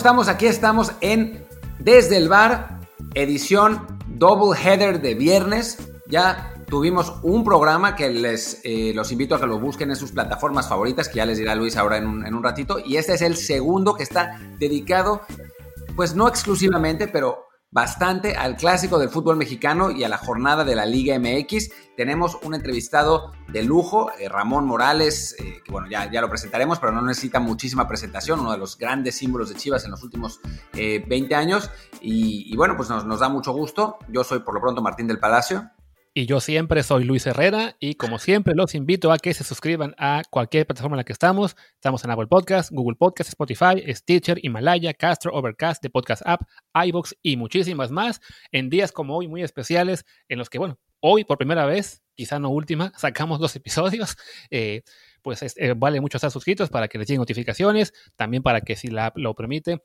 estamos? Aquí estamos en Desde el Bar, edición Double Header de viernes. Ya tuvimos un programa que les eh, los invito a que lo busquen en sus plataformas favoritas, que ya les dirá Luis ahora en un, en un ratito. Y este es el segundo que está dedicado, pues no exclusivamente, pero bastante al clásico del fútbol mexicano y a la jornada de la Liga MX. Tenemos un entrevistado de lujo, eh, Ramón Morales, eh, que bueno, ya, ya lo presentaremos, pero no necesita muchísima presentación, uno de los grandes símbolos de Chivas en los últimos 20 años. Y, y bueno, pues nos, nos da mucho gusto. Yo soy por lo pronto Martín del Palacio. Y yo siempre soy Luis Herrera y como siempre los invito a que se suscriban a cualquier plataforma en la que estamos. Estamos en Apple Podcast, Google Podcast, Spotify, Stitcher, Himalaya, Castro, Overcast, The Podcast App, iBox y muchísimas más en días como hoy muy especiales en los que, bueno, hoy por primera vez, quizá no última, sacamos dos episodios. Eh, pues eh, vale mucho estar suscritos para que les lleguen notificaciones, también para que si la lo permite,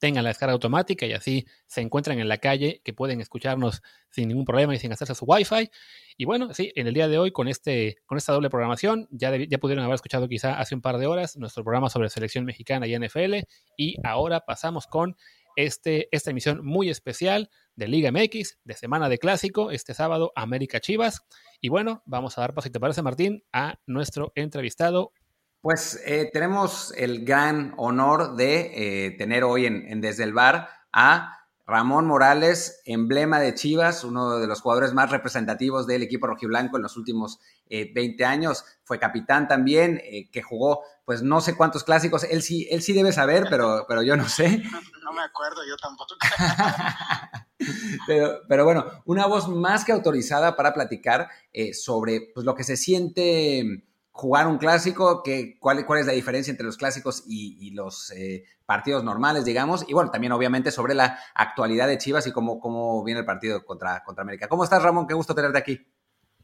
tengan la descarga automática y así se encuentran en la calle que pueden escucharnos sin ningún problema y sin hacerse su wifi. Y bueno, sí, en el día de hoy con, este, con esta doble programación ya, ya pudieron haber escuchado quizá hace un par de horas nuestro programa sobre selección mexicana y NFL y ahora pasamos con este, esta emisión muy especial de Liga MX, de Semana de Clásico, este sábado América Chivas. Y bueno, vamos a dar paso, si te parece Martín, a nuestro entrevistado pues eh, tenemos el gran honor de eh, tener hoy en, Desde el Bar a Ramón Morales, emblema de Chivas, uno de los jugadores más representativos del equipo rojiblanco en los últimos 20 eh, años. Fue capitán también, que jugó pues no sé cuántos clásicos. Él sí, él sí debe saber, pero, pero yo no sé. No, me acuerdo, yo tampoco. pero, pero bueno, una voz más que autorizada para platicar sobre pues, lo que se siente jugar un clásico, que, cuál, cuál es la diferencia entre los clásicos y, los eh, partidos normales, digamos, y bueno, también obviamente sobre la actualidad de Chivas y cómo, cómo viene el partido contra, contra América. ¿Cómo estás, Ramón? Qué gusto tenerte aquí.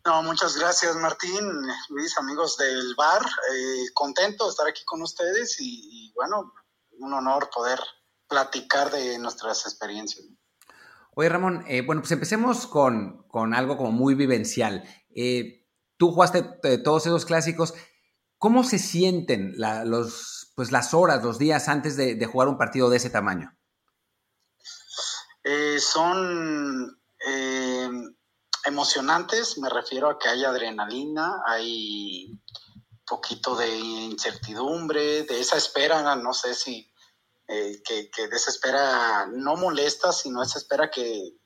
No, muchas gracias, Martín, Luis, amigos del bar. Eh, contento de estar aquí con ustedes y, bueno, un honor poder platicar de nuestras experiencias. Oye, Ramón, eh, bueno, pues empecemos con, con, algo como muy vivencial. Eh, tú jugaste eh, todos esos clásicos. ¿Cómo se sienten pues las horas, los días antes de, jugar un partido de ese tamaño? Eh, son eh, emocionantes, me refiero a que hay adrenalina, hay poquito de incertidumbre, de esa espera, no sé si, que, de esa espera no molesta, sino esa espera que,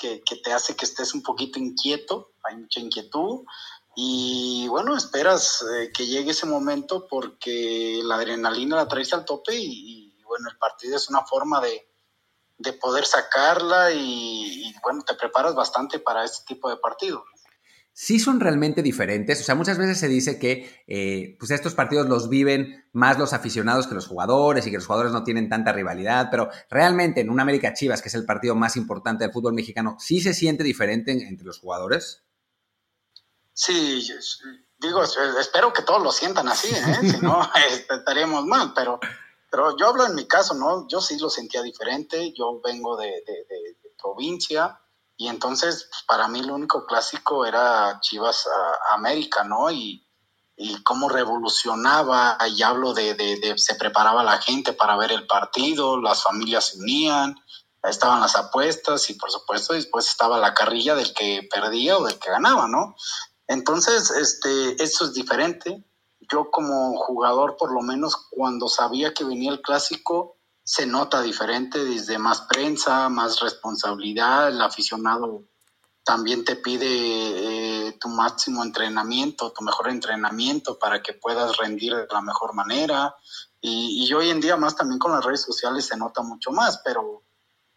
que, te hace que estés un poquito inquieto, hay mucha inquietud, y bueno, esperas eh, que llegue ese momento porque la adrenalina la traes al tope y, bueno, el partido es una forma de, poder sacarla y, bueno, te preparas bastante para este tipo de partido. Sí son realmente diferentes, o sea, muchas veces se dice que eh, pues estos partidos los viven más los aficionados que los jugadores y que los jugadores no tienen tanta rivalidad, pero realmente en un América Chivas, que es el partido más importante del fútbol mexicano, ¿sí se siente diferente entre los jugadores? Sí, digo, espero que todos lo sientan así, ¿eh? si no este, estaríamos mal, pero, pero yo hablo en mi caso, ¿no? Yo sí lo sentía diferente, yo vengo de, provincia y entonces pues, para mí lo único clásico era Chivas América, ¿no? Y, y cómo revolucionaba, y hablo de, de, se preparaba la gente para ver el partido, las familias se unían, estaban las apuestas y por supuesto después estaba la carrilla del que perdía o del que ganaba, ¿no? Entonces, este, eso es diferente. Yo como jugador, por lo menos cuando sabía que venía el clásico, se nota diferente desde más prensa, más responsabilidad, el aficionado también te pide eh, tu máximo entrenamiento, tu mejor entrenamiento para que puedas rendir de la mejor manera. Y, hoy en día más también con las redes sociales se nota mucho más, pero,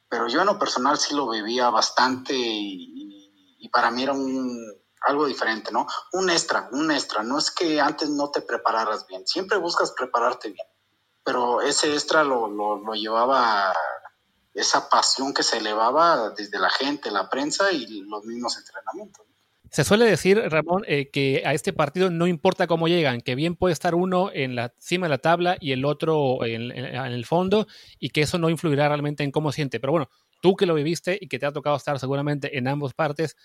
pero yo en lo personal sí lo vivía bastante y para mí era un, algo diferente, ¿no? Un extra, un extra. No es que antes no te prepararas bien, siempre buscas prepararte bien, pero ese extra lo, lo, llevaba esa pasión que se elevaba desde la gente, la prensa y los mismos entrenamientos. Se suele decir, Ramón, eh, que a este partido no importa cómo llegan, que bien puede estar uno en la cima de la tabla y el otro en, el fondo, y que eso no influirá realmente en cómo siente. Pero bueno, tú que lo viviste y que te ha tocado estar seguramente en ambas partes,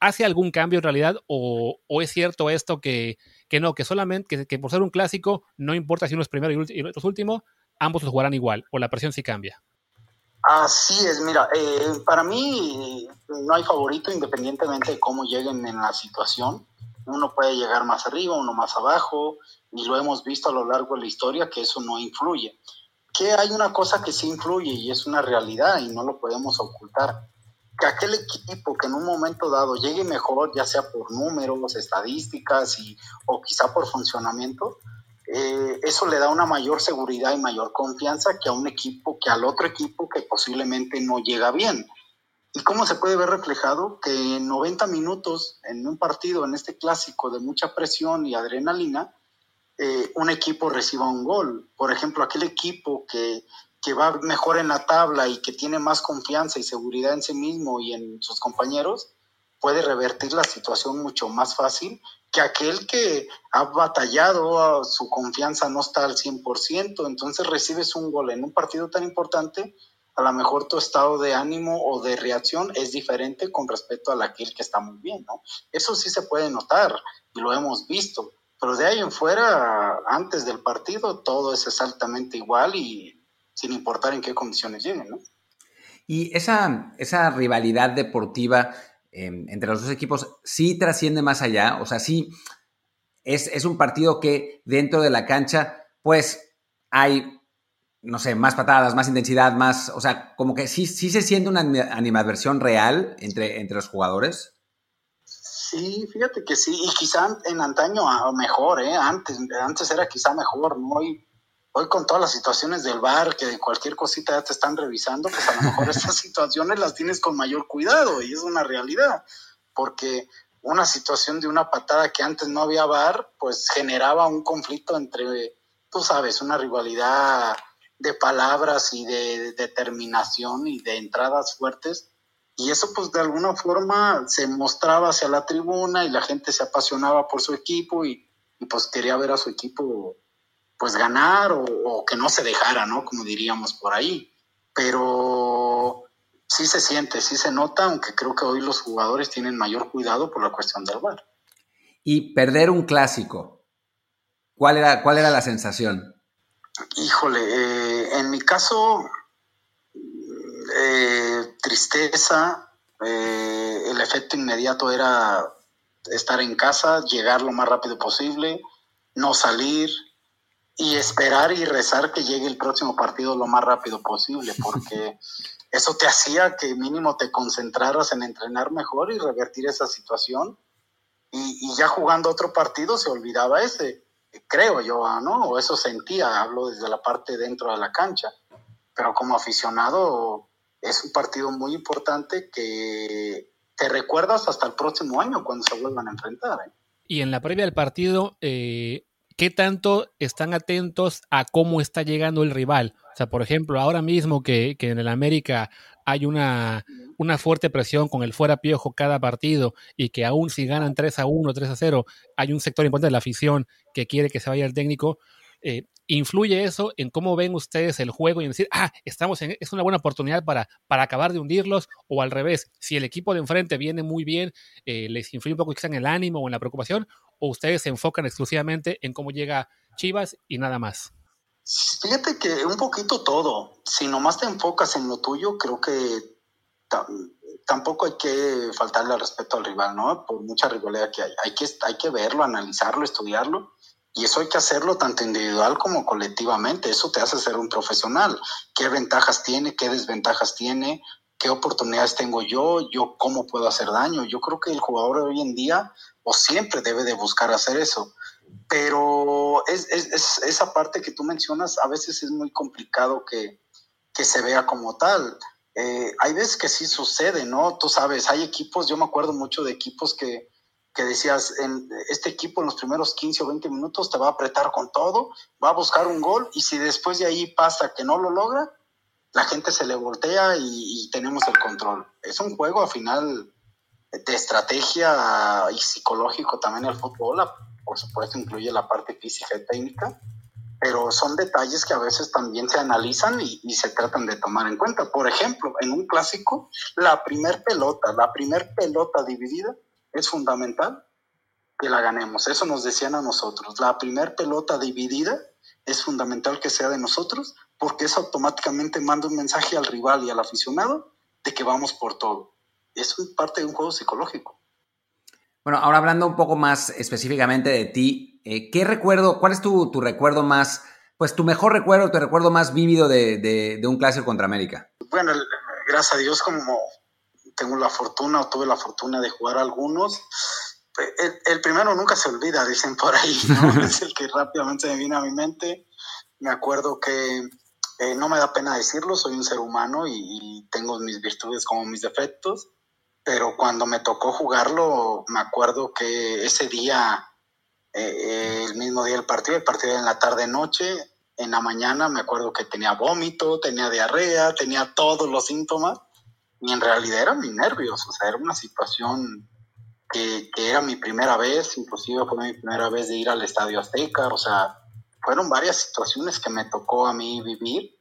¿hace algún cambio en realidad o, es cierto esto que, no, que solamente, que, por ser un clásico, no importa si uno es primero y, otro es último, ambos los jugarán igual o la presión sí cambia. Así es, mira, eh, para mí no hay favorito independientemente de cómo lleguen en la situación. Uno puede llegar más arriba, uno más abajo, y lo hemos visto a lo largo de la historia que eso no influye. Que hay una cosa que sí influye y es una realidad y no lo podemos ocultar. Que aquel equipo que en un momento dado llegue mejor, ya sea por números, estadísticas y, o quizá por funcionamiento, eh, eso le da una mayor seguridad y mayor confianza que a un equipo, que al otro equipo que posiblemente no llega bien. ¿Y cómo se puede ver reflejado? Que en 90 minutos en un partido, en este clásico de mucha presión y adrenalina, eh, un equipo reciba un gol. Por ejemplo, aquel equipo que, que va mejor en la tabla y que tiene más confianza y seguridad en sí mismo y en sus compañeros, puede revertir la situación mucho más fácil que aquel que ha batallado, su confianza no está al 100%, entonces recibes un gol en un partido tan importante, a lo mejor tu estado de ánimo o de reacción es diferente con respecto a aquel que está muy bien, ¿no? Eso sí se puede notar y lo hemos visto, pero de ahí en fuera, antes del partido, todo es exactamente igual y sin importar en qué condiciones lleguen, ¿no? Y esa, esa rivalidad deportiva Em, entre los dos equipos sí trasciende más allá, o sea, sí es, un partido que dentro de la cancha, pues hay, no sé, más patadas, más intensidad, más, o sea, como que sí, sí se siente una animadversión real entre, entre los jugadores. Sí, fíjate que sí, y quizá en antaño mejor, ¿eh? Antes, antes era quizá mejor, ¿no? Hoy hoy con todas las situaciones del bar, que de cualquier cosita ya te están revisando, pues a lo mejor estas situaciones las tienes con mayor cuidado y es una realidad, porque una situación de una patada que antes no había bar, pues generaba un conflicto entre, tú sabes, una rivalidad de palabras y de determinación y de entradas fuertes. Y eso pues de alguna forma se mostraba hacia la tribuna y la gente se apasionaba por su equipo y, y pues quería ver a su equipo pues ganar o, que no se dejara, ¿no? Como diríamos por ahí. Pero sí se siente, sí se nota, aunque creo que hoy los jugadores tienen mayor cuidado por la cuestión del bar. Y perder un clásico, ¿cuál era, cuál era la sensación? Híjole, eh, en mi caso, eh, tristeza, eh, el efecto inmediato era estar en casa, llegar lo más rápido posible, no salir, y esperar y rezar que llegue el próximo partido lo más rápido posible, porque eso te hacía que mínimo te concentraras en entrenar mejor y revertir esa situación. Y, ya jugando otro partido se olvidaba ese, creo yo, ¿no? O eso sentía, hablo desde la parte dentro de la cancha. Pero como aficionado es un partido muy importante que te recuerdas hasta el próximo año cuando se vuelvan a enfrentar. ¿eh? Y en la previa del partido, eh, ¿qué tanto están atentos a cómo está llegando el rival? O sea, por ejemplo, ahora mismo que, en el América hay una, una, fuerte presión con el fuera piojo cada partido y que aún si ganan 3 a 1, 3 a 0, hay un sector importante de la afición que quiere que se vaya el técnico. Eh, ¿Influye eso en cómo ven ustedes el juego y en decir, ah, estamos en, es una buena oportunidad para, para acabar de hundirlos? O al revés, si el equipo de enfrente viene muy bien, eh, ¿les influye un poco quizá en el ánimo o en la preocupación? ¿O ustedes se enfocan exclusivamente en cómo llega Chivas y nada más? Fíjate que un poquito todo. Si nomás te enfocas en lo tuyo, creo que tampoco hay que faltarle al respeto al rival, ¿no? Por mucha rivalidad que hay. Hay que, hay que verlo, analizarlo, estudiarlo y eso hay que hacerlo tanto individual como colectivamente. Eso te hace ser un profesional. ¿Qué ventajas tiene? ¿Qué desventajas tiene? ¿Qué oportunidades tengo yo? ¿Yo cómo puedo hacer daño? Yo creo que el jugador hoy en día o siempre debe de buscar hacer eso. Pero es, esa parte que tú mencionas a veces es muy complicado que, que se vea como tal. Eh, hay veces que sí sucede, ¿no? Tú sabes, hay equipos, yo me acuerdo mucho de equipos que, que decías, en este equipo en los primeros 15 o 20 minutos te va a apretar con todo, va a buscar un gol y si después de ahí pasa que no lo logra, la gente se le voltea y, tenemos el control. Es un juego al final de estrategia y psicológico también el fútbol, por supuesto incluye la parte física y técnica, pero son detalles que a veces también se analizan y, y se tratan de tomar en cuenta. Por ejemplo, en un clásico, la primer pelota, la primer pelota dividida, es fundamental que la ganemos. Eso nos decían a nosotros. La primer pelota dividida es fundamental que sea de nosotros porque eso automáticamente manda un mensaje al rival y al aficionado de que vamos por todo. Es parte de un juego psicológico. Bueno, ahora hablando un poco más específicamente de ti, eh, ¿qué recuerdo, cuál es tu, tu, recuerdo más, pues tu mejor recuerdo, tu recuerdo más vívido de, de, de un clásico contra América? Bueno, gracias a Dios como tengo la fortuna o tuve la fortuna de jugar algunos, el, el, primero nunca se olvida, dicen por ahí, ¿no? es el que rápidamente me viene a mi mente. Me acuerdo que eh, no me da pena decirlo, soy un ser humano y, tengo mis virtudes como mis defectos, pero cuando me tocó jugarlo, me acuerdo que ese día, eh, el mismo día del partido, el partido en la tarde-noche, en la mañana me acuerdo que tenía vómito, tenía diarrea, tenía todos los síntomas, y en realidad eran mis nervios, o sea, era una situación que, que, era mi primera vez, inclusive fue mi primera vez de ir al Estadio Azteca, o sea, fueron varias situaciones que me tocó a mí vivir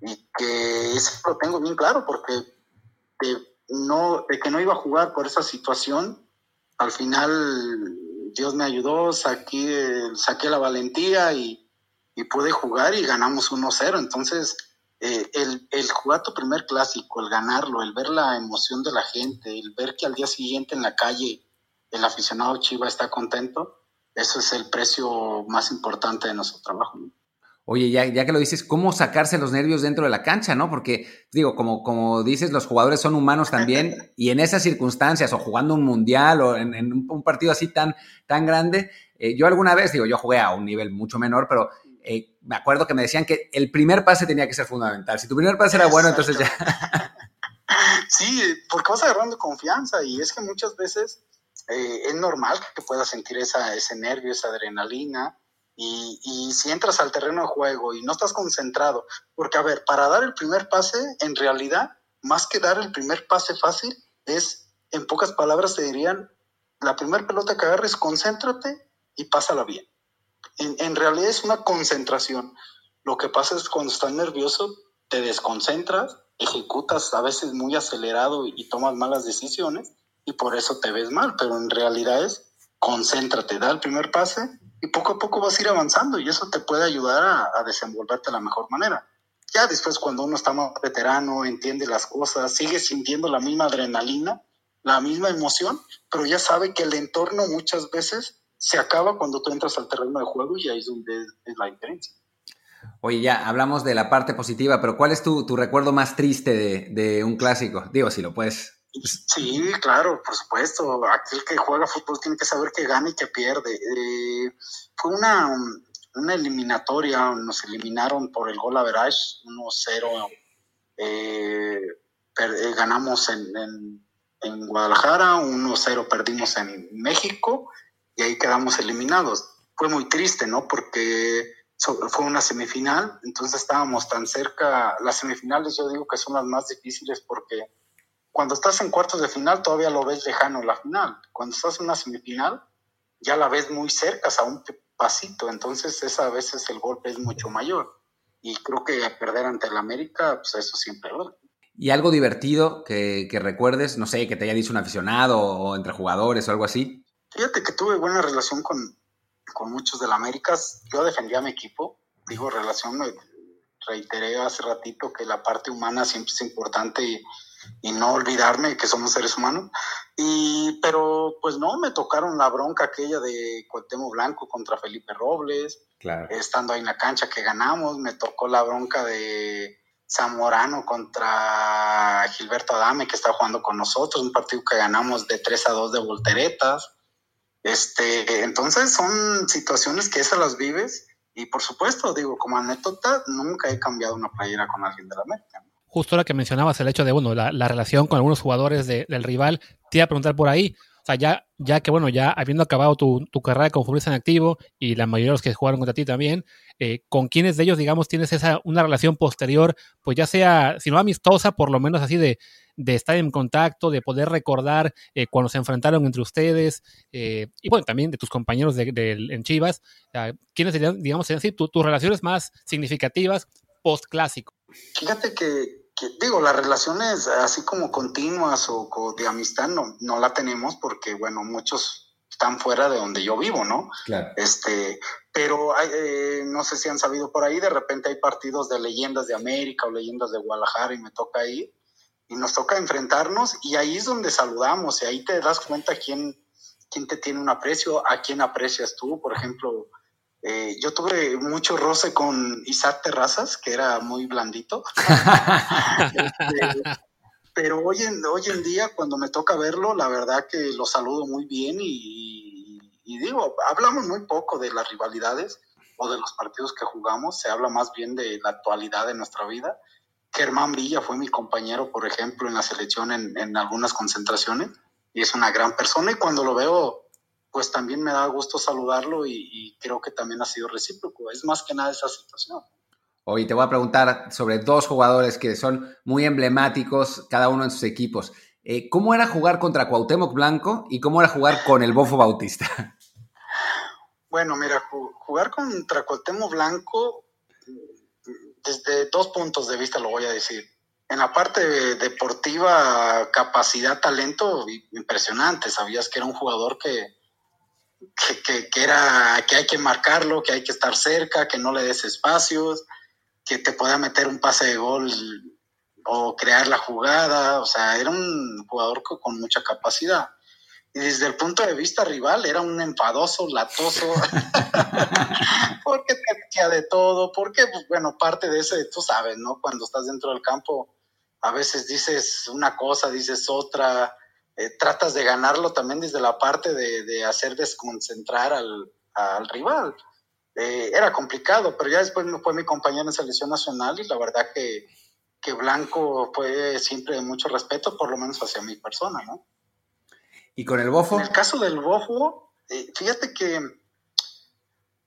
y que eso lo tengo bien claro porque de, no, de que no iba a jugar por esa situación, al final Dios me ayudó, saqué, saqué la valentía y, y pude jugar y ganamos 1-0. Entonces, eh, el, el, jugar tu primer clásico, el ganarlo, el ver la emoción de la gente, el ver que al día siguiente en la calle el aficionado Chiva está contento, eso es el precio más importante de nuestro trabajo. ¿no? Oye, ya, ya, que lo dices, ¿cómo sacarse los nervios dentro de la cancha, no? Porque, digo, como, como dices, los jugadores son humanos también, y en esas circunstancias, o jugando un mundial, o en, en un partido así tan, tan grande, eh, yo alguna vez, digo, yo jugué a un nivel mucho menor, pero eh, me acuerdo que me decían que el primer pase tenía que ser fundamental. Si tu primer pase era bueno, entonces ya... sí, porque vas agarrando confianza, y es que muchas veces eh, es normal que puedas sentir esa, ese nervio, esa adrenalina. Y, y, si entras al terreno de juego y no estás concentrado, porque a ver, para dar el primer pase, en realidad, más que dar el primer pase fácil, es, en pocas palabras, te dirían, la primera pelota que agarres, concéntrate y pásala bien. En, en realidad es una concentración. Lo que pasa es cuando estás nervioso, te desconcentras, ejecutas a veces muy acelerado y tomas malas decisiones y por eso te ves mal, pero en realidad es concéntrate, da el primer pase y poco a poco vas a ir avanzando y eso te puede ayudar a, a desenvolverte de la mejor manera. Ya después cuando uno está más veterano, entiende las cosas, sigue sintiendo la misma adrenalina, la misma emoción, pero ya sabe que el entorno muchas veces se acaba cuando tú entras al terreno de juego y ahí es donde es, la diferencia. Oye, ya hablamos de la parte positiva, pero ¿cuál es tu, tu recuerdo más triste de, un clásico? Digo, si lo puedes Sí, claro, por supuesto. Aquel que juega fútbol tiene que saber que gana y que pierde. Eh, fue una, una, eliminatoria, nos eliminaron por el gol a Verage, 1-0. Eh, ganamos en, en, en Guadalajara, 1-0 perdimos en México y ahí quedamos eliminados. Fue muy triste, ¿no? Porque fue una semifinal, entonces estábamos tan cerca. Las semifinales yo digo que son las más difíciles porque cuando estás en cuartos de final todavía lo ves lejano la final. Cuando estás en una semifinal ya la ves muy cerca, a un pasito. Entonces esa a veces el golpe es mucho mayor. Y creo que perder ante el América, pues eso siempre duele. ¿Y algo divertido que, que, recuerdes? No sé, que te haya dicho un aficionado o entre jugadores o algo así. Fíjate que tuve buena relación con, con muchos del América. Yo defendía a mi equipo. Digo, relación, reiteré hace ratito que la parte humana siempre es importante y y no olvidarme que somos seres humanos. Y, pero pues no, me tocaron la bronca aquella de Cuauhtémoc Blanco contra Felipe Robles, claro. estando ahí en la cancha que ganamos, me tocó la bronca de Zamorano contra Gilberto Adame que está jugando con nosotros, un partido que ganamos de 3 a 2 de volteretas. Este, entonces son situaciones que esas las vives y por supuesto, digo, como anécdota, nunca he cambiado una playera con alguien de la América. ¿no? Justo ahora que mencionabas el hecho de, bueno, la, la relación con algunos jugadores de, del rival, te iba a preguntar por ahí, o sea, ya, ya que, bueno, ya habiendo acabado tu, carrera como futbolista en activo y la mayoría de los que jugaron contra ti también, eh, ¿con quiénes de ellos, digamos, tienes esa, una relación posterior, pues ya sea, si no amistosa, por lo menos así de, de estar en contacto, de poder recordar eh, cuando se enfrentaron entre ustedes, eh, y bueno, también de tus compañeros de, en Chivas, ¿quiénes serían, digamos, serían así, tu, tus relaciones más significativas post-clásico? Fíjate que, que, digo, las relaciones así como continuas o, o, de amistad no, no la tenemos porque, bueno, muchos tan fuera de donde yo vivo, ¿no? Claro. Este, pero eh, no sé si han sabido por ahí, de repente hay partidos de leyendas de América o leyendas de Guadalajara y me toca ir y nos toca enfrentarnos y ahí es donde saludamos y ahí te das cuenta quién, quién te tiene un aprecio, a quién aprecias tú, por ejemplo. Eh, yo tuve mucho roce con Isaac Terrazas, que era muy blandito. Este, pero hoy en, hoy en día, cuando me toca verlo, la verdad que lo saludo muy bien y, y digo, hablamos muy poco de las rivalidades o de los partidos que jugamos, se habla más bien de la actualidad de nuestra vida. Germán Villa fue mi compañero, por ejemplo, en la selección en, en algunas concentraciones y es una gran persona y cuando lo veo, pues también me da gusto saludarlo y, y creo que también ha sido recíproco. Es más que nada esa situación. Hoy te voy a preguntar sobre dos jugadores que son muy emblemáticos, cada uno en sus equipos. Eh, ¿Cómo era jugar contra Cuauhtémoc Blanco y cómo era jugar con el Bofo Bautista? Bueno, mira, jugar contra Cuauhtémoc Blanco, desde dos puntos de vista lo voy a decir. En la parte deportiva, capacidad, talento, impresionante. Sabías que era un jugador que, que, que, que, era, que hay que marcarlo, que hay que estar cerca, que no le des espacios, que te pueda meter un pase de gol o crear la jugada, o sea, era un jugador con mucha capacidad. Y desde el punto de vista rival, era un enfadoso, latoso, porque te hacía de todo, porque, pues, bueno, parte de ese, tú sabes, ¿no? Cuando estás dentro del campo, a veces dices una cosa, dices otra, eh, tratas de ganarlo también desde la parte de, de hacer desconcentrar al, al rival eh, era complicado, pero ya después fue mi compañero en selección nacional y la verdad que, que Blanco fue siempre de mucho respeto, por lo menos hacia mi persona, ¿no? ¿Y con el Bofo? En el caso del Bofo, eh, fíjate que,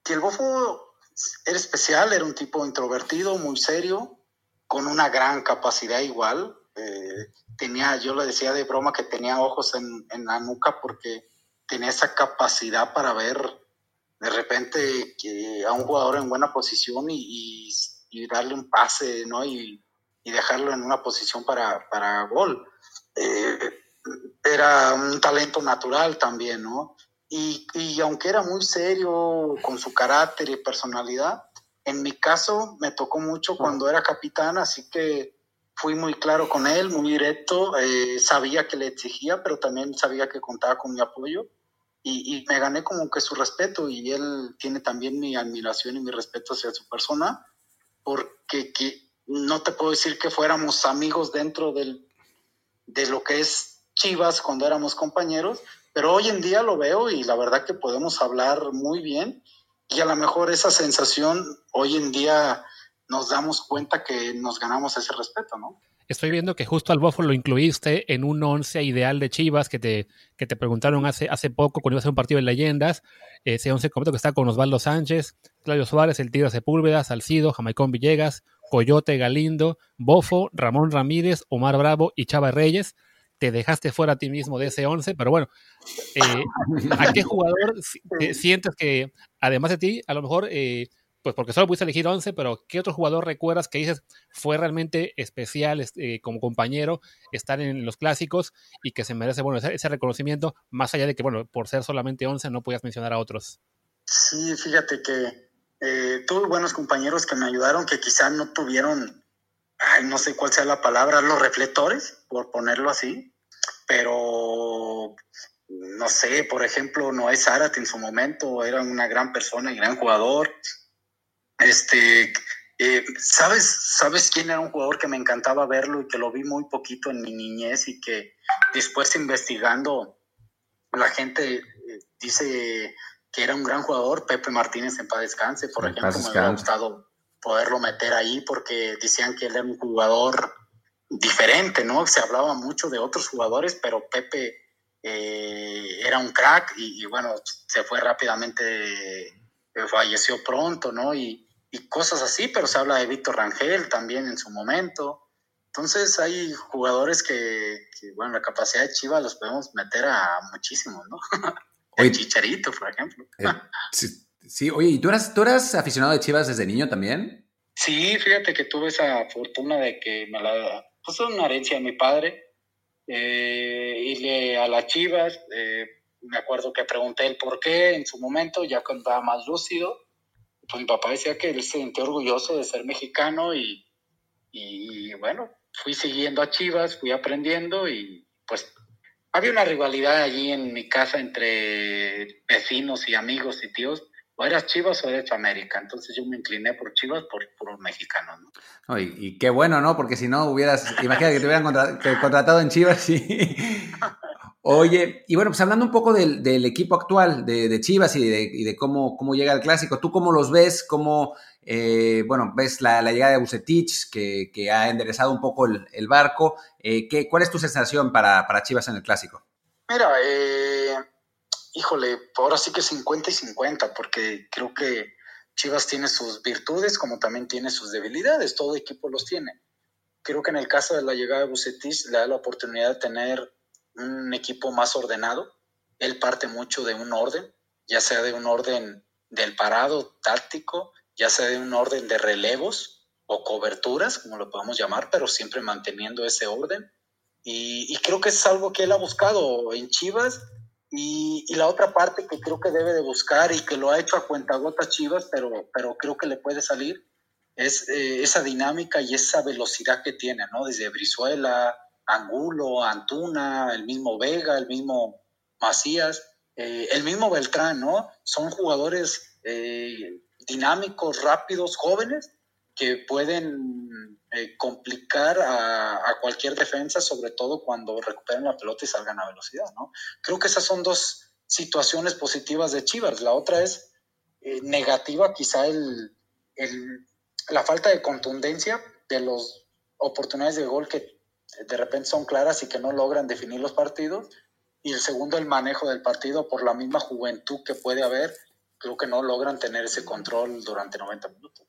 que el Bofo era especial, era un tipo introvertido, muy serio, con una gran capacidad igual. Eh, tenía, yo le decía de broma que tenía ojos en, en la nuca porque tenía esa capacidad para ver de repente que a un jugador en buena posición y, y, y darle un pase, ¿no? Y, y, dejarlo en una posición para, para gol. Eh, era un talento natural también, ¿no? Y, y, aunque era muy serio con su carácter y personalidad, en mi caso me tocó mucho cuando era capitán, así que fui muy claro con él, muy directo, eh, sabía que le exigía, pero también sabía que contaba con mi apoyo. Y, y, me gané como que su respeto y él tiene también mi admiración y mi respeto hacia su persona, porque que, no te puedo decir que fuéramos amigos dentro del, de lo que es Chivas cuando éramos compañeros, pero hoy en día lo veo y la verdad que podemos hablar muy bien y a lo mejor esa sensación hoy en día nos damos cuenta que nos ganamos ese respeto, ¿no? Estoy viendo que justo al Bofo lo incluiste en un once ideal de Chivas que te, que te preguntaron hace, hace poco cuando iba a ser un partido de leyendas. Ese once completo que está con Osvaldo Sánchez, Claudio Suárez, El Tigre Sepúlveda, Salcido, Jamaicón Villegas, Coyote Galindo, Bofo, Ramón Ramírez, Omar Bravo y Chava Reyes. Te dejaste fuera a ti mismo de ese once, pero bueno, eh, ¿a qué jugador sientes que, además de ti, a lo mejor eh, pues porque solo pudiste elegir 11, pero ¿qué otro jugador recuerdas que dices fue realmente especial eh, como compañero estar en los clásicos y que se merece, bueno, ese, reconocimiento, más allá de que, bueno, por ser solamente 11 no podías mencionar a otros? Sí, fíjate que eh, tuve buenos compañeros que me ayudaron, que quizás no tuvieron, ay, no sé cuál sea la palabra, los reflectores, por ponerlo así, pero no sé, por ejemplo, Noé Zárate en su momento era una gran persona y gran jugador este, eh, ¿sabes, ¿Sabes quién era un jugador que me encantaba verlo y que lo vi muy poquito en mi niñez y que después investigando la gente eh, dice que era un gran jugador? Pepe Martínez en paz descanse, por en ejemplo, me hubiera gustado poderlo meter ahí porque decían que él era un jugador diferente, ¿no? Se hablaba mucho de otros jugadores, pero Pepe eh, era un crack y, y, bueno, se fue rápidamente, falleció pronto, ¿no? Y, y cosas así, pero se habla de Víctor Rangel también en su momento. Entonces hay jugadores que, que, bueno, la capacidad de Chivas los podemos meter a muchísimos, ¿no? El oye, Chicharito, por ejemplo. Eh, sí, sí, oye, ¿y tú eras, tú eras aficionado de Chivas desde niño también? Sí, fíjate que tuve esa fortuna de que me la puso una herencia de mi padre, eh, irle a las Chivas, eh, me acuerdo que pregunté el por qué en su momento, ya cuando estaba más lúcido, pues mi papá decía que él se sentía orgulloso de ser mexicano y, y bueno, fui siguiendo a Chivas, fui aprendiendo y pues había una rivalidad allí en mi casa entre vecinos y amigos y tíos. O eras Chivas o eras América. Entonces yo me incliné por Chivas por, por un mexicano. ¿no? y, qué bueno, ¿no? Porque si no hubieras, imagínate que te hubieran contratado en Chivas y, Oye, y bueno, pues hablando un poco del, equipo actual de, Chivas y de, y de, cómo, cómo llega el clásico, ¿tú cómo los ves? ¿Cómo, eh, bueno, ves la, llegada de Bucetich, que, ha enderezado un poco el, el barco? Eh, ¿qué, ¿Cuál es tu sensación para, para, Chivas en el clásico? Mira, eh, híjole, ahora sí que 50 y 50, porque creo que Chivas tiene sus virtudes como también tiene sus debilidades, todo equipo los tiene. Creo que en el caso de la llegada de Bucetich le da la oportunidad de tener un equipo más ordenado. Él parte mucho de un orden, ya sea de un orden del parado táctico, ya sea de un orden de relevos o coberturas, como lo podemos llamar, pero siempre manteniendo ese orden. Y, creo que es algo que él ha buscado en Chivas. Y, la otra parte que creo que debe de buscar y que lo ha hecho a cuentagotas Chivas, pero, pero creo que le puede salir, es eh, esa dinámica y esa velocidad que tiene, ¿no? Desde Brizuela, Angulo, Antuna, el mismo Vega, el mismo Macías, eh, el mismo Beltrán, ¿no? Son jugadores eh, dinámicos, rápidos, jóvenes, que pueden eh, complicar a, cualquier defensa, sobre todo cuando recuperen la pelota y salgan a velocidad, ¿no? Creo que esas son dos situaciones positivas de Chivas. La otra es negativa, quizá el, la falta de contundencia de las oportunidades de gol que de repente son claras y que no logran definir los partidos. Y el segundo, el manejo del partido por la misma juventud que puede haber, creo que no logran tener ese control durante 90 minutos.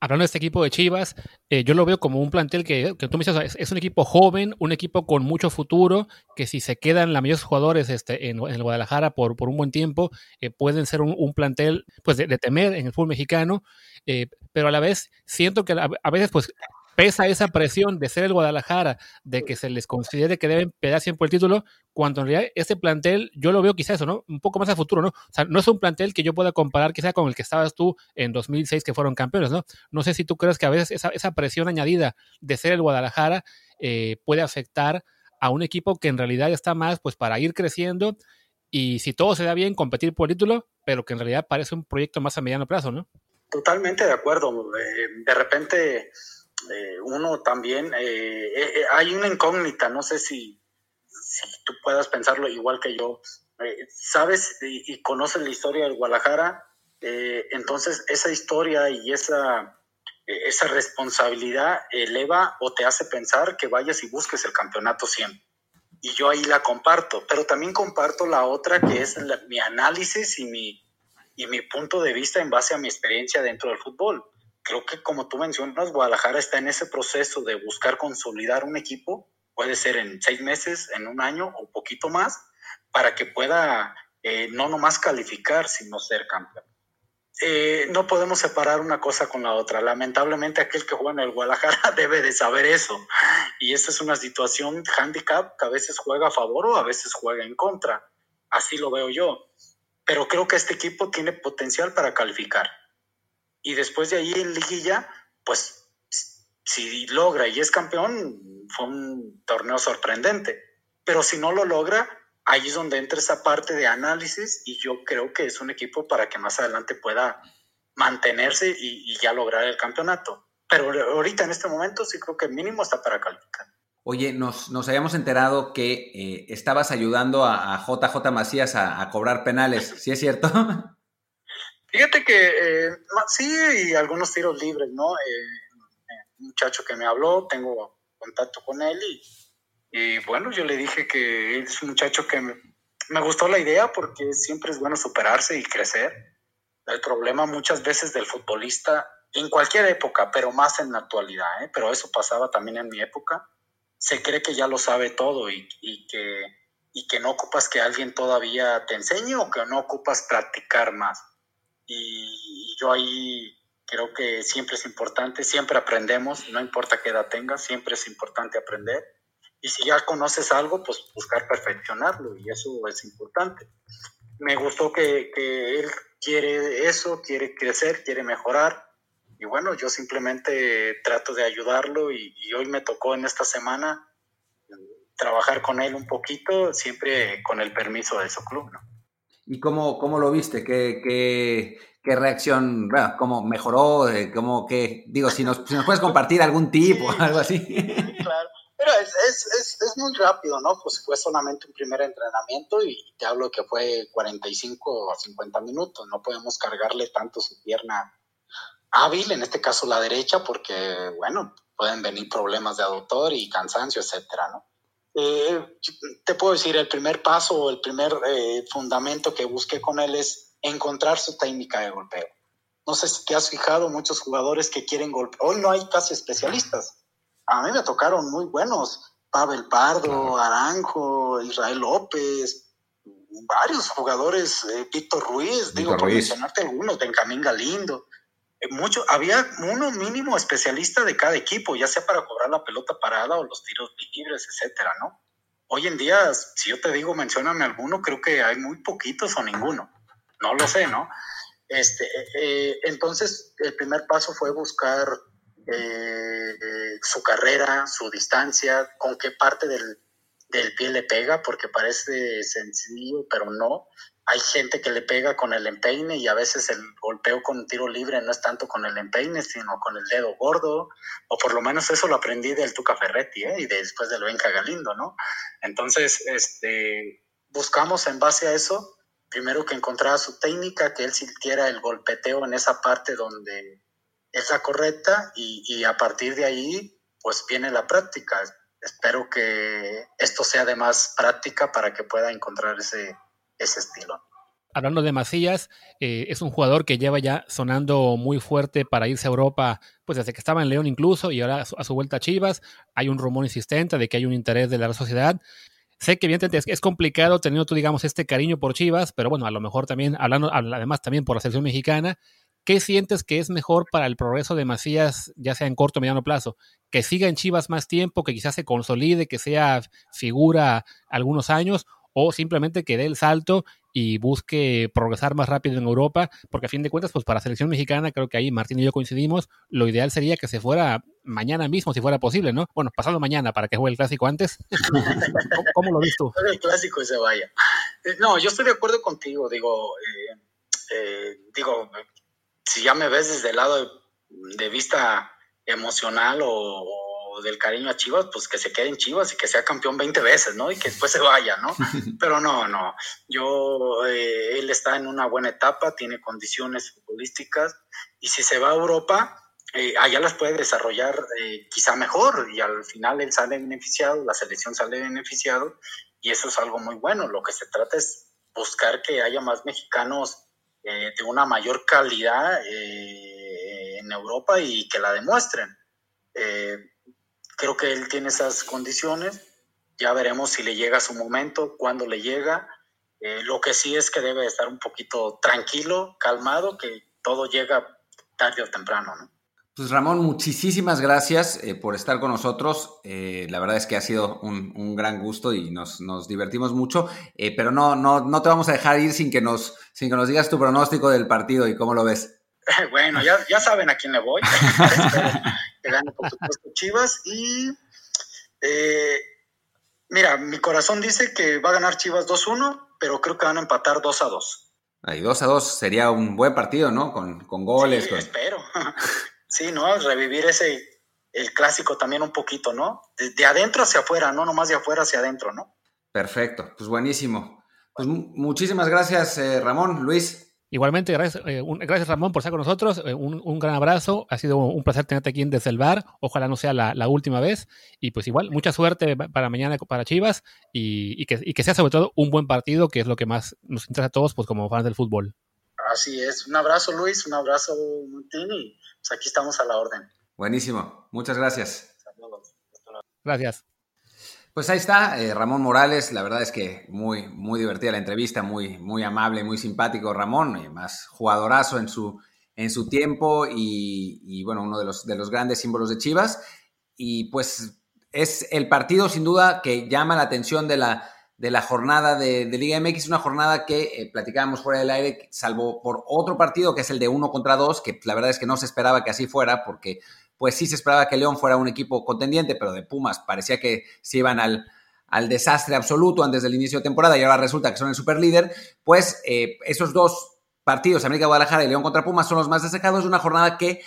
Hablando de este equipo de Chivas, eh, yo lo veo como un plantel que, que tú me dices, es, un equipo joven, un equipo con mucho futuro, que si se quedan mayoría de jugadores este, en, el Guadalajara por, por un buen tiempo, eh, pueden ser un, plantel pues, de, temer en el fútbol mexicano, eh, pero a la vez siento que a veces pues pesa esa presión de ser el Guadalajara, de que se les considere que deben pelear siempre el título, cuando en realidad este plantel, yo lo veo quizás eso, ¿no? Un poco más a futuro, ¿no? O sea, no es un plantel que yo pueda comparar quizá con el que estabas tú en 2006 que fueron campeones, ¿no? No sé si tú crees que a veces esa, esa presión añadida de ser el Guadalajara eh, puede afectar a un equipo que en realidad está más pues para ir creciendo y si todo se da bien, competir por el título, pero que en realidad parece un proyecto más a mediano plazo, ¿no? Totalmente de acuerdo. Eh, de repente eh, uno también, eh, eh, hay una incógnita, no sé si, si, tú puedas pensarlo igual que yo. sabes y, conoces la historia del Guadalajara, entonces esa historia y esa, esa responsabilidad eleva o te hace pensar que vayas y busques el campeonato siempre. Y yo ahí la comparto, pero también comparto la otra que es mi análisis y mi, y mi punto de vista en base a mi experiencia dentro del fútbol creo que como tú mencionas, Guadalajara está en ese proceso de buscar consolidar un equipo, puede ser en seis meses, en un año o poquito más, para que pueda eh, no nomás calificar, sino ser campeón. Eh, no podemos separar una cosa con la otra. Lamentablemente aquel que juega en el Guadalajara debe de saber eso. Y esa es una situación handicap que a veces juega a favor o a veces juega en contra. Así lo veo yo. Pero creo que este equipo tiene potencial para calificar y después de ahí en liguilla, pues si logra y es campeón, fue un torneo sorprendente. Pero si no lo logra, ahí es donde entra esa parte de análisis y yo creo que es un equipo para que más adelante pueda mantenerse y, ya lograr el campeonato. Pero ahorita en este momento sí creo que mínimo está para calificar. Oye, nos, nos habíamos enterado que eh, estabas ayudando a, JJ Macías a, a, cobrar penales, ¿sí es cierto? Fíjate que eh, sí, y algunos tiros libres, ¿no? Eh, un muchacho que me habló, tengo contacto con él y, bueno, yo le dije que es un muchacho que me, me, gustó la idea porque siempre es bueno superarse y crecer. El problema muchas veces del futbolista, en cualquier época, pero más en la actualidad, ¿eh? pero eso pasaba también en mi época, se cree que ya lo sabe todo y, y que, y que no ocupas que alguien todavía te enseñe o que no ocupas practicar más y yo ahí creo que siempre es importante, siempre aprendemos, no importa qué edad tengas, siempre es importante aprender. y si ya conoces algo, pues buscar perfeccionarlo y eso es importante. Me gustó que, que él quiere eso, quiere crecer, quiere mejorar y bueno, yo simplemente trato de ayudarlo y, hoy me tocó en esta semana trabajar con él un poquito, siempre con el permiso de su club, ¿no? ¿Y cómo, cómo lo viste? ¿Qué, qué, qué reacción, bueno, cómo mejoró? Eh, ¿Cómo, qué, digo, si nos, si nos puedes compartir algún tip o algo así. Claro, pero es, es, es, muy rápido, ¿no? Pues fue solamente un primer entrenamiento y te hablo que fue 45 o 50 minutos, no podemos cargarle tanto su pierna hábil, en este caso la derecha, porque, bueno, pueden venir problemas de aductor y cansancio, etcétera, ¿no? Eh, te puedo decir, el primer paso o el primer eh, fundamento que busqué con él es encontrar su técnica de golpeo. No sé si te has fijado, muchos jugadores que quieren golpear. Hoy no hay casi especialistas. A mí me tocaron muy buenos. Pavel Pardo, Aranjo, Israel López, varios jugadores, eh, Víctor Ruiz, digo, por mencionarte algunos, Benjamín Galindo. Eh, mucho, había uno mínimo especialista de cada equipo, ya sea para cobrar la pelota parada o los tiros libres, etcétera, ¿no? Hoy en día, si yo te digo, mencióname alguno, creo que hay muy poquitos o ninguno. No lo sé, ¿no? Este, eh, eh, entonces, el primer paso fue buscar su carrera, su distancia, con qué parte del, del pie le pega, porque parece sencillo, pero no hay gente que le pega con el empeine y a veces el golpeo con tiro libre no es tanto con el empeine, sino con el dedo gordo, o por lo menos eso lo aprendí del Tuca Ferretti ¿eh? y después del Benja Galindo, ¿no? Entonces, este, buscamos en base a eso, primero que encontrara su técnica, que él sintiera el golpeteo en esa parte donde es la correcta y, y a partir de ahí, pues viene la práctica. Espero que esto sea de más práctica para que pueda encontrar ese ese estilo. Hablando de Macías, eh, es un jugador que lleva ya sonando muy fuerte para irse a Europa, pues desde que estaba en León incluso, y ahora a su, vuelta a Chivas, hay un rumor insistente de que hay un interés de la sociedad. Sé que evidentemente es, complicado teniendo tú, digamos, este cariño por Chivas, pero bueno, a lo mejor también, hablando además también por la selección mexicana, ¿qué sientes que es mejor para el progreso de Macías, ya sea en corto o mediano plazo? ¿Que siga en Chivas más tiempo, que quizás se consolide, que sea figura algunos años, o simplemente que dé el salto y busque progresar más rápido en Europa, porque a fin de cuentas, pues para la selección mexicana, creo que ahí Martín y yo coincidimos, lo ideal sería que se fuera mañana mismo, si fuera posible, ¿no? Bueno, pasado mañana para que juegue el clásico antes. ¿Cómo, lo ves tú? El clásico y se vaya. Eh, no, yo estoy de acuerdo contigo, digo, eh, eh, digo, si ya me ves desde el lado de vista emocional o, del cariño a Chivas, pues que se quede en Chivas y que sea campeón 20 veces, ¿no? Y que después se vaya, ¿no? Pero no, no. Yo, eh, él está en una buena etapa, tiene condiciones futbolísticas y si se va a Europa, eh, allá las puede desarrollar eh, quizá mejor y al final él sale beneficiado, la selección sale beneficiado y eso es algo muy bueno. Lo que se trata es buscar que haya más mexicanos de una mayor calidad en Europa y que la demuestren. Creo que él tiene esas condiciones. Ya veremos si le llega su momento, cuándo le llega. Eh, lo que sí es que debe estar un poquito tranquilo, calmado, que todo llega tarde o temprano, ¿no? Pues Ramón, muchísimas gracias eh, por estar con nosotros. Eh, la verdad es que ha sido un, gran gusto y nos, divertimos mucho, pero no, no, no te vamos a dejar ir sin que, nos, sin que nos digas tu pronóstico del partido y cómo lo ves. bueno, ya, ya saben a quién le voy. que gane por supuesto Chivas. Y eh, mira, mi corazón dice que va a ganar Chivas 2-1, pero creo que van a empatar 2-2. Ahí 2 a 2 sería un buen partido, ¿no? Con, goles. Sí, espero. sí, ¿no? Revivir ese, el clásico también un poquito, ¿no? De, adentro hacia afuera, no nomás de afuera hacia adentro, ¿no? Perfecto, pues buenísimo. Pues muchísimas gracias, eh, Ramón, Luis. Igualmente, gracias, eh, gracias Ramón por estar con nosotros. Eh, un, gran abrazo. Ha sido un placer tenerte aquí en Desde el Bar. Ojalá no sea la, última vez. Y pues igual, mucha suerte para mañana para Chivas y, que, sea sobre todo un buen partido, que es lo que más nos interesa a todos pues como fans del fútbol. Así es. Un abrazo Luis, un abrazo Martín y pues aquí estamos a la orden. Buenísimo. Muchas gracias. Gracias. Pues ahí está, eh, Ramón Morales, la verdad es que muy, muy divertida la entrevista, muy, muy amable, muy simpático Ramón, eh, más jugadorazo en su, en su tiempo y, bueno, uno de los, de los grandes símbolos de Chivas. Y pues es el partido sin duda que llama la atención de la, de la jornada de, Liga MX, una jornada que eh, platicábamos fuera del aire, salvo por otro partido que es el de uno contra dos, que la verdad es que no se esperaba que así fuera, porque pues sí se esperaba que León fuera un equipo contendiente, pero de Pumas parecía que se iban al, al desastre absoluto antes del inicio de temporada y ahora resulta que son el superlíder, pues eh, esos dos partidos, América Guadalajara y León contra Pumas, son los más destacados de una jornada que,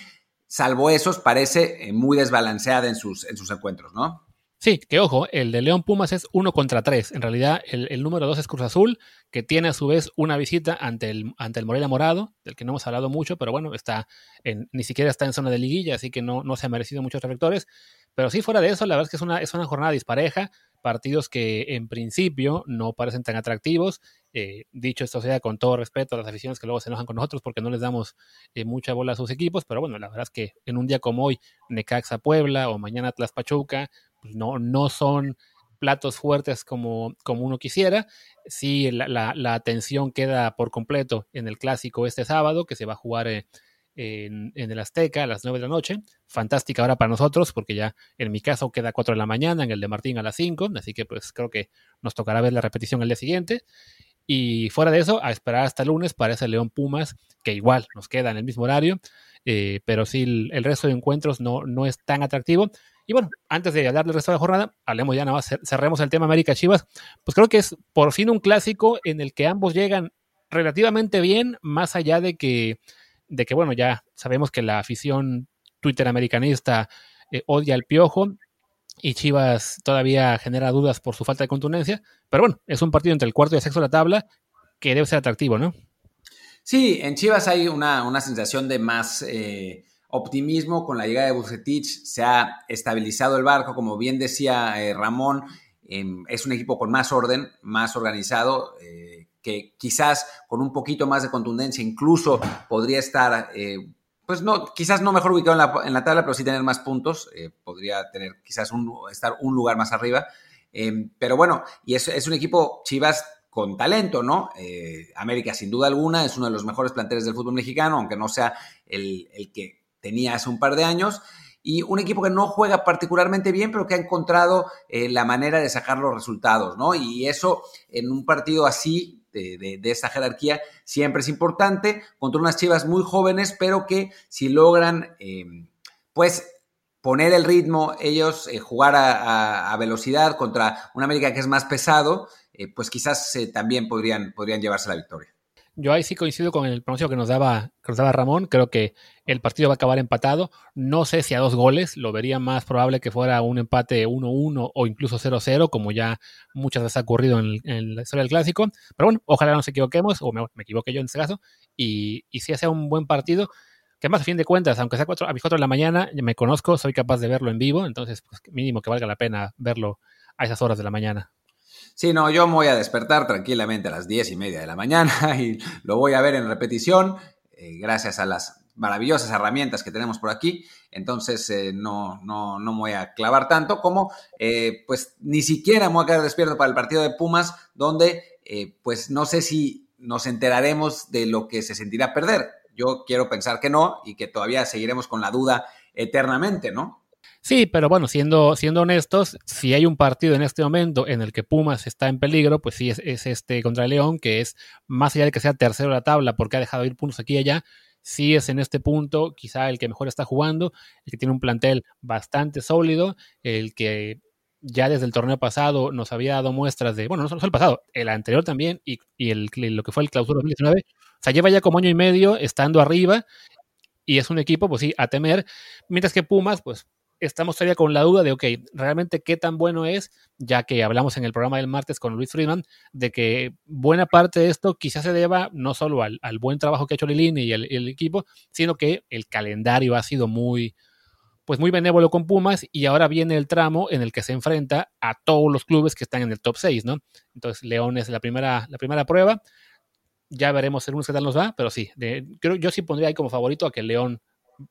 salvo esos, parece eh, muy desbalanceada en sus, en sus encuentros, ¿no? Sí, que ojo, el de León Pumas es uno contra tres. En realidad, el, número dos es Cruz Azul, que tiene a su vez una visita ante el, ante el Morelia Morado, del que no hemos hablado mucho, pero bueno, está en, ni siquiera está en zona de liguilla, así que no, no se ha merecido muchos reflectores. Pero sí, fuera de eso, la verdad es que es una, es una jornada dispareja, partidos que en principio no parecen tan atractivos. Eh, dicho esto sea con todo respeto a las aficiones que luego se enojan con nosotros porque no les damos eh, mucha bola a sus equipos, pero bueno, la verdad es que en un día como hoy, Necaxa Puebla o mañana Atlas Pachuca, no, no son platos fuertes como, como uno quisiera. Sí, la, la, atención queda por completo en el clásico este sábado, que se va a jugar eh, en, el Azteca a las 9 de la noche. Fantástica hora para nosotros, porque ya en mi caso queda a 4 de la mañana, en el de Martín a las 5, así que pues creo que nos tocará ver la repetición el día siguiente. Y fuera de eso, a esperar hasta el lunes para ese León Pumas, que igual nos queda en el mismo horario, eh, pero sí el, el, resto de encuentros no, no es tan atractivo. Y bueno, antes de hablar del resto de la jornada, hablemos ya nada más, cerremos el tema América Chivas. Pues creo que es por fin un clásico en el que ambos llegan relativamente bien, más allá de que, de que bueno, ya sabemos que la afición Twitter americanista eh, odia al piojo y Chivas todavía genera dudas por su falta de contundencia. Pero bueno, es un partido entre el cuarto y el sexto de la tabla que debe ser atractivo, ¿no? Sí, en Chivas hay una, una sensación de más. Eh, optimismo con la llegada de Bucetich, se ha estabilizado el barco, como bien decía eh, Ramón, em, es un equipo con más orden, más organizado, eh, que quizás con un poquito más de contundencia incluso podría estar, eh, pues no, quizás no mejor ubicado en la, tabla, pero sí tener más puntos, podría tener quizás un, estar un lugar más arriba. Em, pero bueno, y es, es un equipo Chivas con talento, ¿no? América, sin duda alguna, es uno de los mejores planteles del fútbol mexicano, aunque no sea el, el que tenía hace un par de años. Y un equipo que no juega particularmente bien, pero que ha encontrado eh, la manera de sacar los resultados, ¿no? Y eso en un partido así, de, de, esa jerarquía, siempre es importante, contra unas chivas muy jóvenes, pero que si logran, eh, pues, poner el ritmo, ellos eh, jugar a, velocidad contra un América que es más pesado, pues quizás también podrían, podrían llevarse la victoria. Yo ahí sí coincido con el pronóstico que nos daba, que nos daba Ramón. Creo que el partido va a acabar empatado. No sé si a dos goles. Lo vería más probable que fuera un empate 1-1 o incluso 0-0, como ya muchas veces ha ocurrido en, la historia del clásico. Pero bueno, ojalá no nos equivoquemos, o me, equivoque yo en este caso. Y, y si sea un buen partido, que más a fin de cuentas, aunque sea cuatro, a mis 4 de la mañana, me conozco, soy capaz de verlo en vivo. Entonces, pues mínimo que valga la pena verlo a esas horas de la mañana. Sí, no, yo me voy a despertar tranquilamente a las diez y media de la mañana y lo voy a ver en repetición, eh, gracias a las maravillosas herramientas que tenemos por aquí. Entonces, eh, no, no, no me voy a clavar tanto como, eh, pues, ni siquiera me voy a quedar despierto para el partido de Pumas, donde, pues, no sé si nos enteraremos de lo que se sentirá perder. Yo quiero pensar que no y que todavía seguiremos con la duda eternamente, ¿no? Sí, pero bueno, siendo, siendo honestos, si hay un partido en este momento en el que Pumas está en peligro, pues sí es, este contra León, que es más allá de que sea tercero de la tabla porque ha dejado ir puntos aquí y allá, sí es en este punto quizá el que mejor está jugando, el que tiene un plantel bastante sólido, el que ya desde el torneo pasado nos había dado muestras de, bueno, no solo el pasado, el anterior también y, y el, lo que fue el clausura 2019, o sea, lleva ya como año y medio estando arriba y es un equipo, pues sí, a temer, mientras que Pumas, pues estamos todavía con la duda de, ok, realmente qué tan bueno es, ya que hablamos en el programa del martes con Luis Friedman, de que buena parte de esto quizás se deba no solo al, buen trabajo que ha hecho Lilini y el, equipo, sino que el calendario ha sido muy, pues muy benévolo con Pumas y ahora viene el tramo en el que se enfrenta a todos los clubes que están en el top 6, ¿no? Entonces León es la primera, la primera prueba. Ya veremos el lunes qué tal nos va, pero sí, creo, yo sí pondría ahí como favorito a que León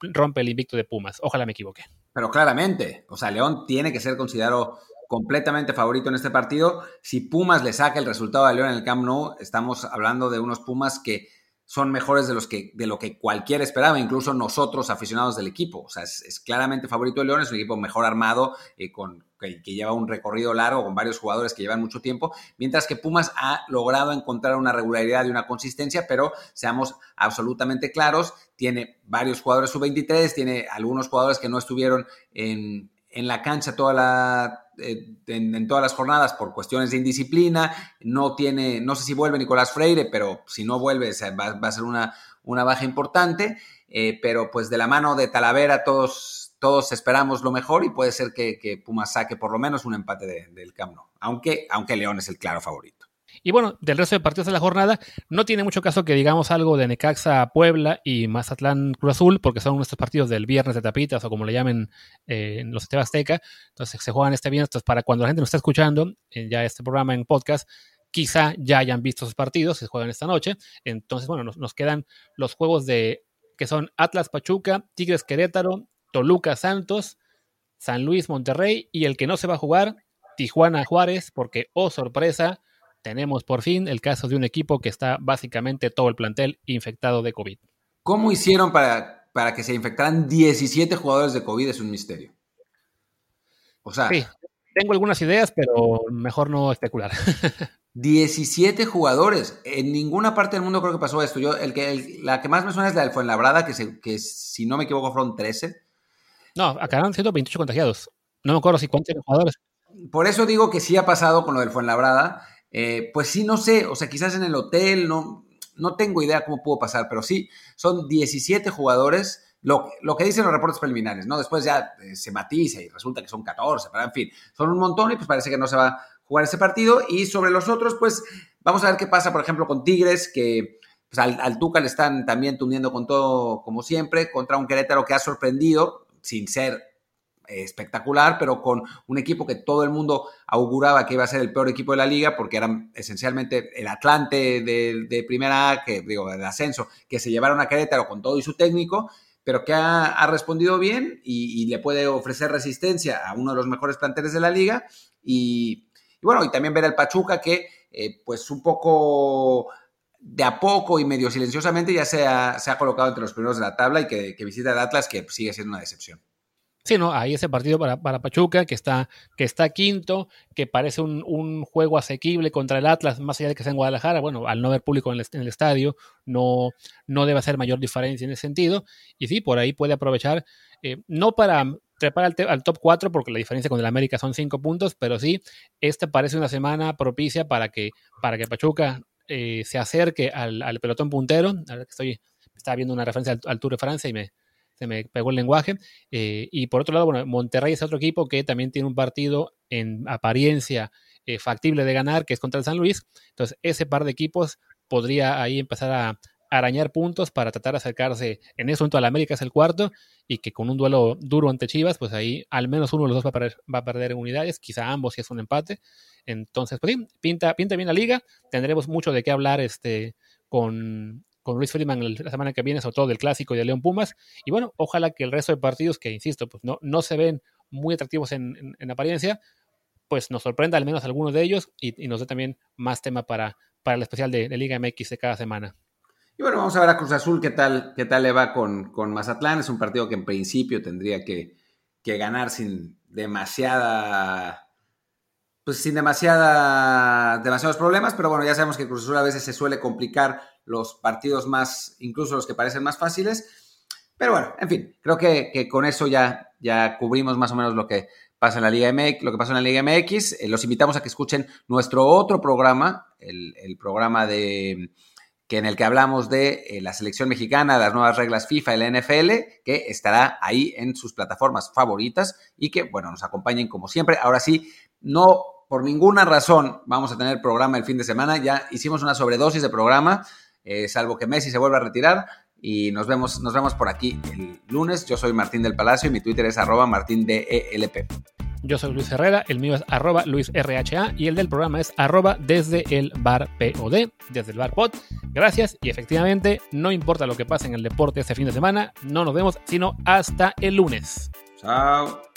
rompe el invicto de Pumas. Ojalá me equivoque. Pero claramente, o sea, León tiene que ser considerado completamente favorito en este partido. Si Pumas le saca el resultado a León en el Camp Nou, estamos hablando de unos Pumas que son mejores de, los que, de lo que cualquiera esperaba, incluso nosotros aficionados del equipo. O sea, es, claramente favorito de León, es un equipo mejor armado, eh, con, que, lleva un recorrido largo, con varios jugadores que llevan mucho tiempo, mientras que Pumas ha logrado encontrar una regularidad y una consistencia, pero seamos absolutamente claros, tiene varios jugadores sub-23, tiene algunos jugadores que no estuvieron en, en la cancha toda la, eh, en, todas las jornadas por cuestiones de indisciplina. No tiene, no sé si vuelve Nicolás Freire, pero si no vuelve va, a ser una, una baja importante. Eh, pero pues de la mano de Talavera todos, todos esperamos lo mejor y puede ser que, que Pumas saque por lo menos un empate del Camp Nou, aunque, aunque León es el claro favorito. Y bueno, del resto de partidos de la jornada, no tiene mucho caso que digamos algo de Necaxa Puebla y Mazatlán Cruz Azul, porque son nuestros partidos del viernes de tapitas o como le llamen eh, en los Esteban Azteca. Entonces se juegan este viernes. Entonces, para cuando la gente nos está escuchando en ya este programa en podcast, quizá ya hayan visto sus partidos, se juegan esta noche. Entonces, bueno, nos, nos quedan los juegos de que son Atlas Pachuca, Tigres Querétaro, Toluca Santos, San Luis Monterrey y el que no se va a jugar, Tijuana Juárez, porque, oh sorpresa, tenemos por fin el caso de un equipo que está básicamente todo el plantel infectado de COVID. ¿Cómo hicieron para, para que se infectaran 17 jugadores de COVID? Es un misterio. O sea. Sí, tengo algunas ideas, pero mejor no especular. 17 jugadores. En ninguna parte del mundo creo que pasó esto. Yo, el que, la que más me suena es la del Fuenlabrada, que, se, que si no me equivoco fueron 13. No, acabaron siendo 28 contagiados. No me acuerdo si cuántos jugadores. Por eso digo que sí ha pasado con lo del Fuenlabrada. Eh, pues sí, no sé, o sea, quizás en el hotel, no, no tengo idea cómo pudo pasar, pero sí, son 17 jugadores, lo, lo que dicen los reportes preliminares, ¿no? Después ya eh, se matiza y resulta que son 14, pero en fin, son un montón y pues parece que no se va a jugar ese partido. Y sobre los otros, pues vamos a ver qué pasa, por ejemplo, con Tigres, que pues, al, al Tuca le están también tundiendo con todo, como siempre, contra un Querétaro que ha sorprendido, sin ser espectacular, pero con un equipo que todo el mundo auguraba que iba a ser el peor equipo de la liga, porque eran esencialmente el Atlante de, primera A, que digo, de ascenso, que se llevaron a Querétaro con todo y su técnico, pero que ha, respondido bien y, le puede ofrecer resistencia a uno de los mejores planteles de la liga. Y, bueno, y también ver al Pachuca que, eh, pues un poco de a poco y medio silenciosamente ya se ha, se ha colocado entre los primeros de la tabla y que visita el Atlas, que sigue siendo una decepción. Sí, no, ahí ese partido para, para, Pachuca, que está, que está quinto, que parece un, un, juego asequible contra el Atlas, más allá de que sea en Guadalajara. Bueno, al no haber público en el, estadio, no, no debe hacer mayor diferencia en ese sentido. Y sí, por ahí puede aprovechar, eh, no para trepar al, al, top 4, porque la diferencia con el América son 5 puntos, pero sí, esta parece una semana propicia para que, para que Pachuca eh, se acerque al, al, pelotón puntero. Ahora que estoy, estaba viendo una referencia al, al Tour de Francia y me, se me pegó el lenguaje. Eh, y por otro lado, bueno, Monterrey es otro equipo que también tiene un partido en apariencia eh, factible de ganar, que es contra el San Luis. Entonces, ese par de equipos podría ahí empezar a arañar puntos para tratar de acercarse en ese momento al América es el cuarto y que con un duelo duro ante Chivas, pues ahí al menos uno de los dos va a perder, va a perder en unidades, quizá ambos si es un empate. Entonces, pues sí, pinta, pinta bien la liga, tendremos mucho de qué hablar este, con, con Luis Friedman la semana que viene, sobre todo del clásico y de León Pumas. Y bueno, ojalá que el resto de partidos, que insisto, pues no, no se ven muy atractivos en, apariencia, pues nos sorprenda al menos algunos de ellos y, nos dé también más tema para, para el especial de, Liga MX de cada semana. Y bueno, vamos a ver a Cruz Azul qué tal, qué tal le va con, con Mazatlán. Es un partido que en principio tendría que, que ganar sin demasiada pues sin demasiada, demasiados problemas, pero bueno, ya sabemos que Cruz Azul a veces se suele complicar los partidos más, incluso los que parecen más fáciles. Pero bueno, en fin, creo que, con eso ya, ya cubrimos más o menos lo que pasa en la Liga MX, lo que pasa en la Liga MX. Eh, los invitamos a que escuchen nuestro otro programa, el, programa de que en el que hablamos de eh, la selección mexicana, las nuevas reglas FIFA y la NFL, que estará ahí en sus plataformas favoritas y que, bueno, nos acompañen como siempre. Ahora sí, no por ninguna razón vamos a tener programa el fin de semana. Ya hicimos una sobredosis de programa, eh, salvo que Messi se vuelva a retirar. Y nos vemos, nos vemos por aquí el lunes. Yo soy Martín del Palacio y mi Twitter es arroba martindelp. Yo soy Luis Herrera, el mío es arroba luisrha y el del programa es arroba desde el bar POD, desde el bar pod. Gracias y efectivamente, no importa lo que pase en el deporte este fin de semana, no nos vemos sino hasta el lunes. Chao.